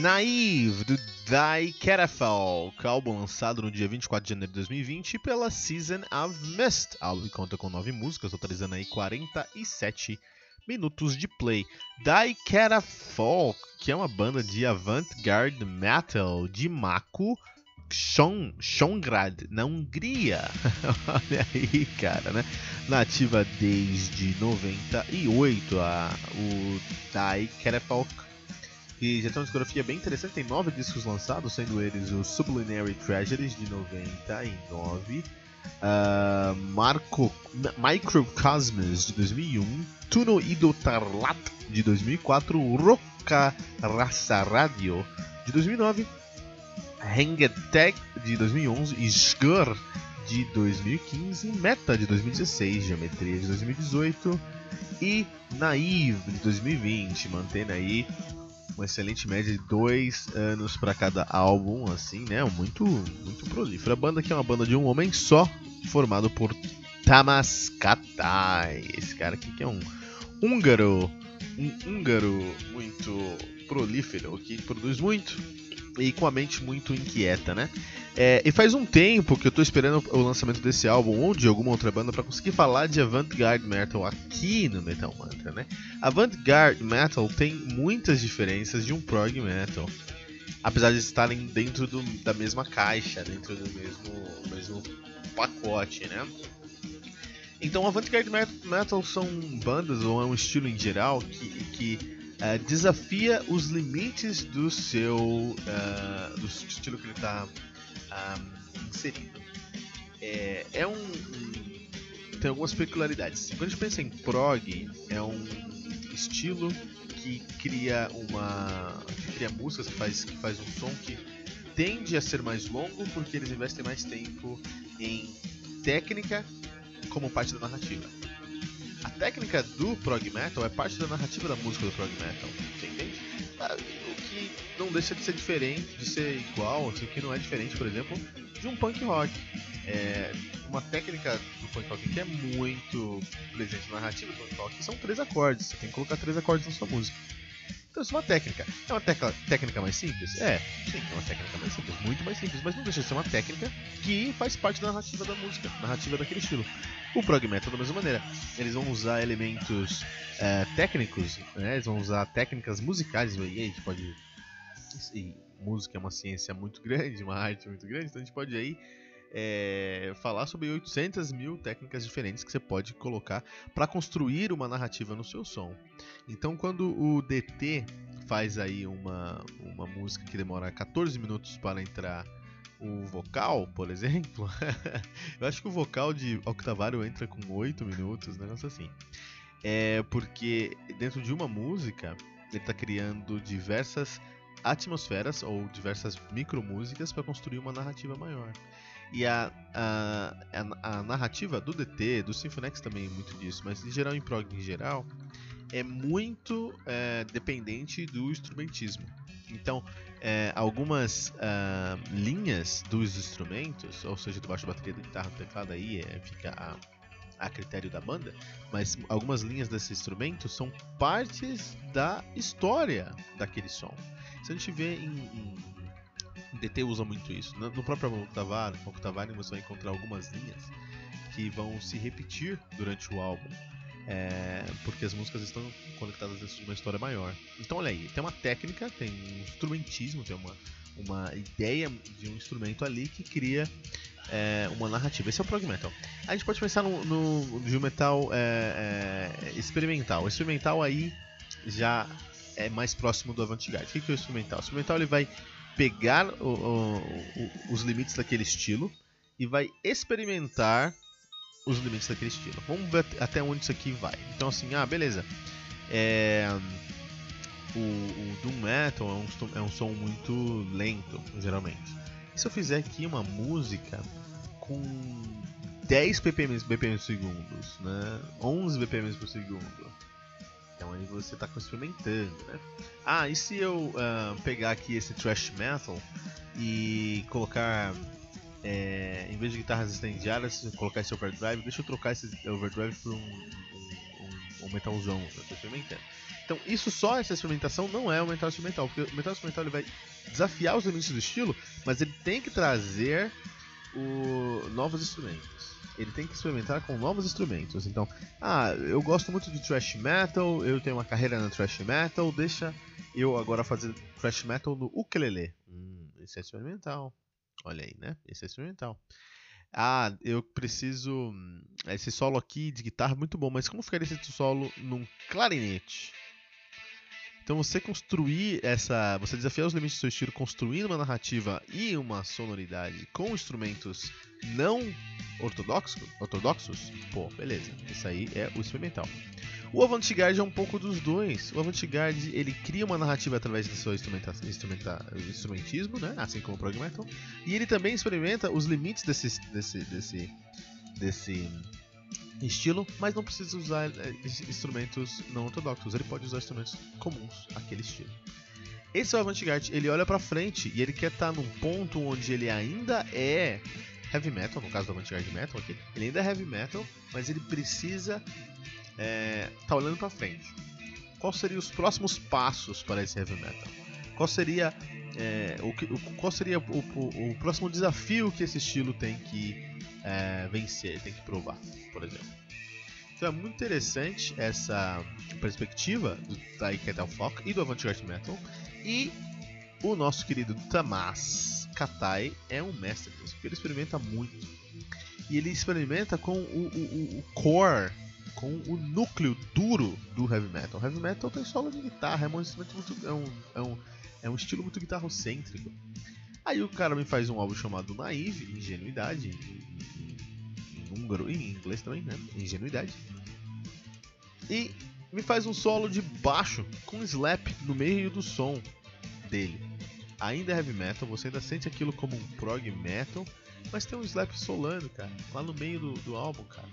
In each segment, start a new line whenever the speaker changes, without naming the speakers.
Naive, do Die Catafalque, álbum lançado no dia 24 de janeiro de 2020 pela Season of Mist. O álbum conta com 9 músicas, totalizando aí 47 minutos de play. Die Catafalque, que é uma banda de avant-garde metal de Mako, Shongrad, na Hungria. Olha aí, cara, né? Nativa desde 98, a, o Die Catafalque que já tem uma discografia bem interessante, tem nove discos lançados, sendo eles o Sublunary Treasures de 99, uh, Marco, Microcosmos de 2001, Tuno Ido Tarlat de 2004, Roca Raça Radio de 2009, Hengetech de 2011 e Sgur de 2015, Meta de 2016, Geometria de 2018 e Naive de 2020, mantendo aí uma excelente média de dois anos para cada álbum, assim, né? Muito, muito prolífero. A banda aqui é uma banda de um homem só, formado por Tamas Katai. Esse cara aqui que é um húngaro, um húngaro muito prolífero, que produz muito e com a mente muito inquieta, né? É, e faz um tempo que eu tô esperando o lançamento desse álbum ou de alguma outra banda para conseguir falar de avant-garde metal aqui no Metal Mantra, né? Avant-garde metal tem muitas diferenças de um prog metal, apesar de estarem dentro do, da mesma caixa, dentro do mesmo, mesmo pacote, né? Então, avant-garde metal são bandas ou é um estilo em geral que, que uh, desafia os limites do seu uh, do estilo que ele está inserido. É, é um, um, tem algumas peculiaridades. Quando a gente pensa em prog, é um estilo que cria uma que cria músicas que faz que faz um som que tende a ser mais longo porque eles investem mais tempo em técnica como parte da narrativa a técnica do prog metal é parte da narrativa da música do prog metal, não deixa de ser diferente, de ser igual, o que não é diferente, por exemplo, de um punk rock. É uma técnica do punk rock que é muito presente na narrativa do punk rock são três acordes. Você tem que colocar três acordes na sua música. Então isso é uma técnica. É uma tecla, técnica mais simples? É, sim, é uma técnica mais simples, muito mais simples, mas não deixa de ser uma técnica que faz parte da narrativa da música, narrativa daquele estilo. O prog metal da mesma maneira. Eles vão usar elementos é, técnicos, né? eles vão usar técnicas musicais, e a gente pode. E música é uma ciência muito grande, uma arte muito grande, então a gente pode aí é, falar sobre 800 mil técnicas diferentes que você pode colocar para construir uma narrativa no seu som. Então, quando o DT faz aí uma, uma música que demora 14 minutos para entrar o vocal, por exemplo, eu acho que o vocal de Octavário entra com 8 minutos, um negócio assim. É porque dentro de uma música ele está criando diversas atmosferas ou diversas micromúsicas para construir uma narrativa maior. E a, a, a, a, narrativa do DT, do Symphonix também é muito disso, mas em geral, em prog em geral, é muito é, dependente do instrumentismo. Então, é, algumas uh, linhas dos instrumentos, ou seja, do baixo, bateria, da guitarra, do teclado, aí é, fica a, a critério da banda, mas algumas linhas desse instrumento são partes da história daquele som. Se a gente vê em, em DT usa muito isso. No, próprio Octavari, Octavari você vai encontrar algumas linhas que vão se repetir durante o álbum. É, porque as músicas estão conectadas dentro de uma história maior. Então olha aí, tem uma técnica, tem um instrumentismo, tem uma, uma ideia de um instrumento ali que cria é, uma narrativa. Esse é o prog metal. A gente pode pensar no, no, metal é, é, experimental. Experimental aí já é mais próximo do avant-garde. O que, que é o instrumental? O instrumental ele vai pegar o, o, os limites daquele estilo e vai experimentar os limites daquele estilo. Vamos ver até onde isso aqui vai. Então assim, ah, beleza. É, o, o Doom Metal é um, é um som muito lento, geralmente. E se eu fizer aqui uma música com 10 ppm, BPM por segundo, né? 11 BPM por segundo. Então aí você está experimentando, né? Ah, e se eu uh, pegar aqui esse thrash metal e colocar é, em vez de guitarras estendiadas, colocar esse overdrive, deixa eu trocar esse overdrive por um, um, um, metalzão, eu experimentando. Então, isso só, essa experimentação, não é o metal instrumental, porque o metal instrumental ele vai desafiar os limites do estilo, mas ele tem que trazer o, novos instrumentos. Ele tem que experimentar com novos instrumentos. Então, ah, eu gosto muito de thrash metal, eu tenho uma carreira na thrash metal, deixa eu agora fazer thrash metal no ukulele. Hum, isso é experimental. Olha aí, né? Esse é instrumental. Ah, eu preciso. Hum, esse solo aqui de guitarra é muito bom, mas como ficaria esse solo num clarinete? Então você construir essa. Você desafiar os limites do seu estilo construindo uma narrativa e uma sonoridade com instrumentos não ortodoxos, ortodoxos, pô, beleza. Isso aí é o experimental. O avant-garde é um pouco dos dois. O avant-garde ele cria uma narrativa através do seu instrumenta, instrumenta, instrumentismo, né? assim como o prog metal, e ele também experimenta os limites desse, desse, desse, desse estilo, mas não precisa usar é, instrumentos não ortodoxos. Ele pode usar instrumentos comuns aquele estilo. Esse é o avant-garde, ele olha para frente e ele quer estar tá num ponto onde ele ainda é heavy metal, no caso do avant-garde metal aqui, ele ainda é heavy metal, mas ele precisa é, tá olhando para frente. Quais seriam os próximos passos para esse heavy metal? Qual seria, é, o, que, qual seria o, o, o, próximo desafio que esse estilo tem que é, vencer, tem que provar, por exemplo? Então é muito interessante essa perspectiva do Thai Metal Folk e do Avant-Garde Metal. E o nosso querido Tamas Katai é um mestre nisso, porque ele experimenta muito. E ele experimenta com o, o core com o núcleo duro do heavy metal. O heavy metal tem solo de guitarra, é um instrumento muito, é um, é um, é um estilo muito guitarrocêntrico. Aí o cara me faz um álbum chamado Naive, Ingenuidade, em, em, húngaro e em inglês também, né? Ingenuidade. E me faz um solo de baixo com slap no meio do som dele. Ainda é heavy metal, você ainda sente aquilo como um prog metal, mas tem um slap solando, cara, lá no meio do, do álbum, cara.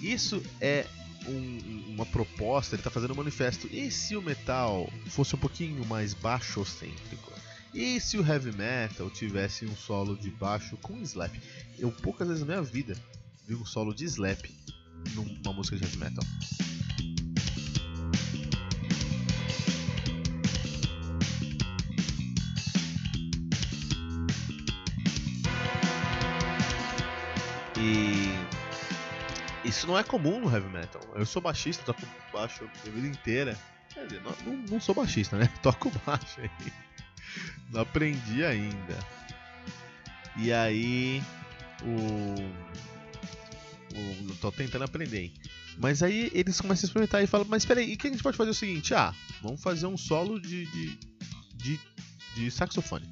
Isso é um, uma proposta, ele está fazendo um manifesto. E se o metal fosse um pouquinho mais baixo-cêntrico? E se o heavy metal tivesse um solo de baixo com slap? Eu poucas vezes na minha vida vi um solo de slap numa música de heavy metal. Isso não é comum no heavy metal. Eu sou baixista, toco baixo a vida inteira. Quer dizer, não, não, sou baixista, né? Toco baixo aí. Não aprendi ainda. E aí. O. o tô tentando aprender. Mas aí eles começam a experimentar e falam, mas peraí, e que a gente pode fazer o seguinte? Ah, vamos fazer um solo de, de, de, de saxofone.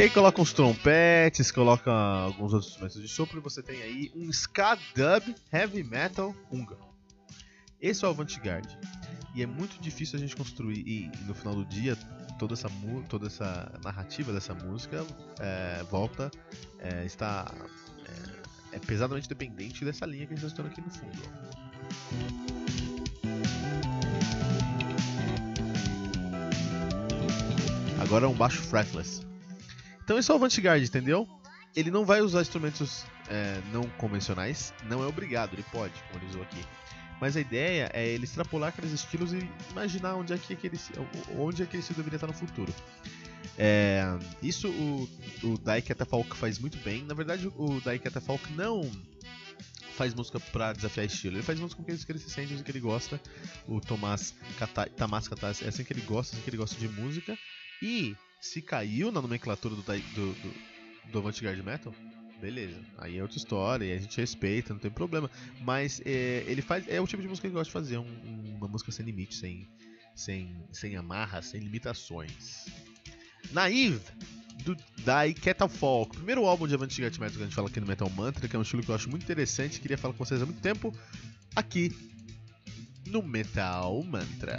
E aí coloca uns trompetes, coloca alguns outros instrumentos de sopro e você tem aí um ska dub heavy metal húngaro. Esse é o avant-garde. E é muito difícil a gente construir e no final do dia toda essa toda essa narrativa dessa música é, volta é, está é, é, pesadamente dependente dessa linha que a gente está aqui no fundo. Agora é um baixo fretless. Então esse é o avant-garde, entendeu? Ele não vai usar instrumentos é, não convencionais, não é obrigado, ele pode, como ele usou aqui. Mas a ideia é ele extrapolar aqueles estilos e imaginar onde é que aquele, onde aquele estilo deveria estar no futuro. É, isso o, o Dai Catafalque faz muito bem. Na verdade, o Dai Catafalque não faz música pra desafiar estilo. Ele faz música com aqueles que ele se sente, que ele gosta. O Tomás Kata, Tamás Katas é assim que ele gosta, assim que ele gosta de música. E se caiu na nomenclatura do, do, do, do Metal, beleza. Aí é outra história, e a gente respeita, não tem problema. Mas é, ele faz. É o tipo de música que eu gosto de fazer, um, uma música sem limite, sem, sem, sem amarras, sem limitações. Naive, do Dai Folk, primeiro álbum de Avantgarde Metal que a gente fala aqui no Metal Mantra, que é um estilo que eu acho muito interessante, queria falar com vocês há muito tempo, aqui no Metal Mantra.